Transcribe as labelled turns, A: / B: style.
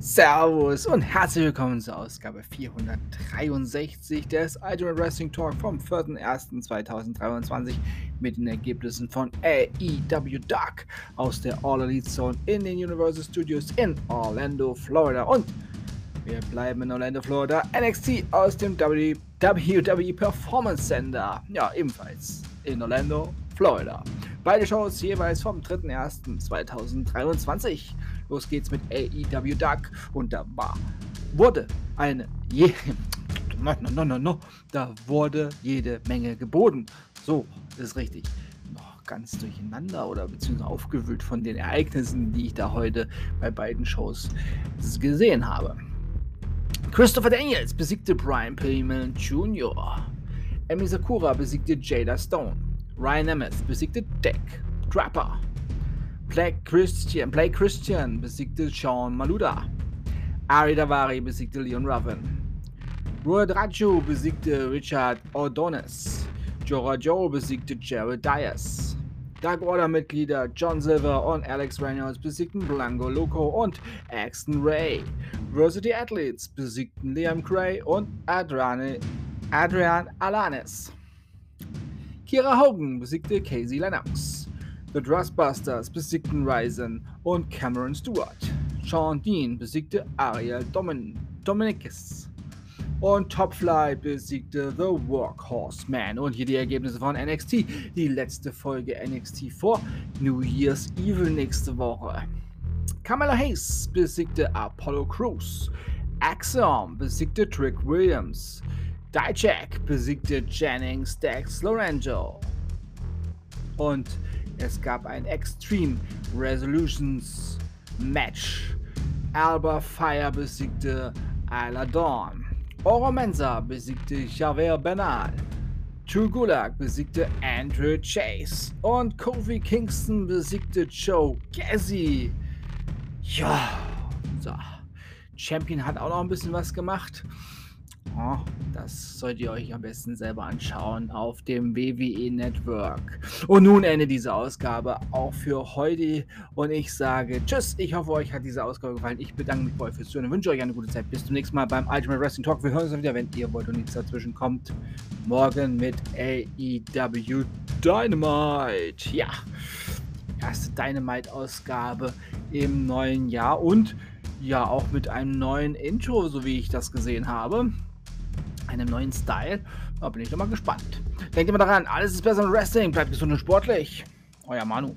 A: Servus und herzlich willkommen zur Ausgabe 463 des Ultimate Wrestling Talk vom 4.1.2023 mit den Ergebnissen von AEW Dark aus der All Elite Zone in den Universal Studios in Orlando, Florida und wir bleiben in Orlando, Florida, NXT aus dem WWE Performance Center, ja ebenfalls in Orlando, Florida. Beide Shows jeweils vom 3.1.2023. Los geht's mit AEW Dark und da war, wurde eine je, no, no, no, no, da wurde jede Menge geboten. So ist richtig. Noch ganz durcheinander oder beziehungsweise aufgewühlt von den Ereignissen, die ich da heute bei beiden Shows gesehen habe. Christopher Daniels besiegte Brian Pillman Jr. Emi Sakura besiegte Jada Stone. Ryan Nemeth besiegte Deck Trapper. Blake Christian, Blake Christian besiegte Sean Maluda. Ari Davari besiegte Leon Raven. Ruud Raju besiegte Richard O'Donis. Jora Joe besiegte Jared Dias. Dark Order-Mitglieder John Silver und Alex Reynolds besiegten Blanco Loco und Axton Ray. Varsity Athletes besiegten Liam Gray und Adrian, Adrian Alanis. Kira Hogan besiegte Casey Lennox. The Trustbusters besiegten Ryzen und Cameron Stewart. Sean Dean besiegte Ariel Domin Dominikis. Und Topfly besiegte The Workhorseman. Und hier die Ergebnisse von NXT. Die letzte Folge NXT vor New Year's Evil nächste Woche. Kamala Hayes besiegte Apollo Crews. Axiom besiegte Trick Williams. Dijak besiegte Jennings Dex Lorenzo. Und es gab ein Extreme Resolutions Match. Alba Fire besiegte Isla Dawn. Oro Mensa besiegte Javert Benal. True Gulag besiegte Andrew Chase. Und Kofi Kingston besiegte Joe Gazzy. Ja, so. Champion hat auch noch ein bisschen was gemacht. Oh, das solltet ihr euch am besten selber anschauen auf dem WWE Network. Und nun endet diese Ausgabe auch für heute. Und ich sage Tschüss. Ich hoffe, euch hat diese Ausgabe gefallen. Ich bedanke mich bei euch fürs Zuhören und wünsche euch eine gute Zeit. Bis zum nächsten Mal beim Ultimate Wrestling Talk. Wir hören uns wieder, wenn ihr wollt und nichts dazwischen kommt. Morgen mit AEW Dynamite. Ja, erste Dynamite-Ausgabe im neuen Jahr und ja auch mit einem neuen Intro, so wie ich das gesehen habe einem neuen Style. Da bin ich doch mal gespannt. Denkt immer daran, alles ist besser mit Wrestling. Bleibt gesund und sportlich. Euer Manu.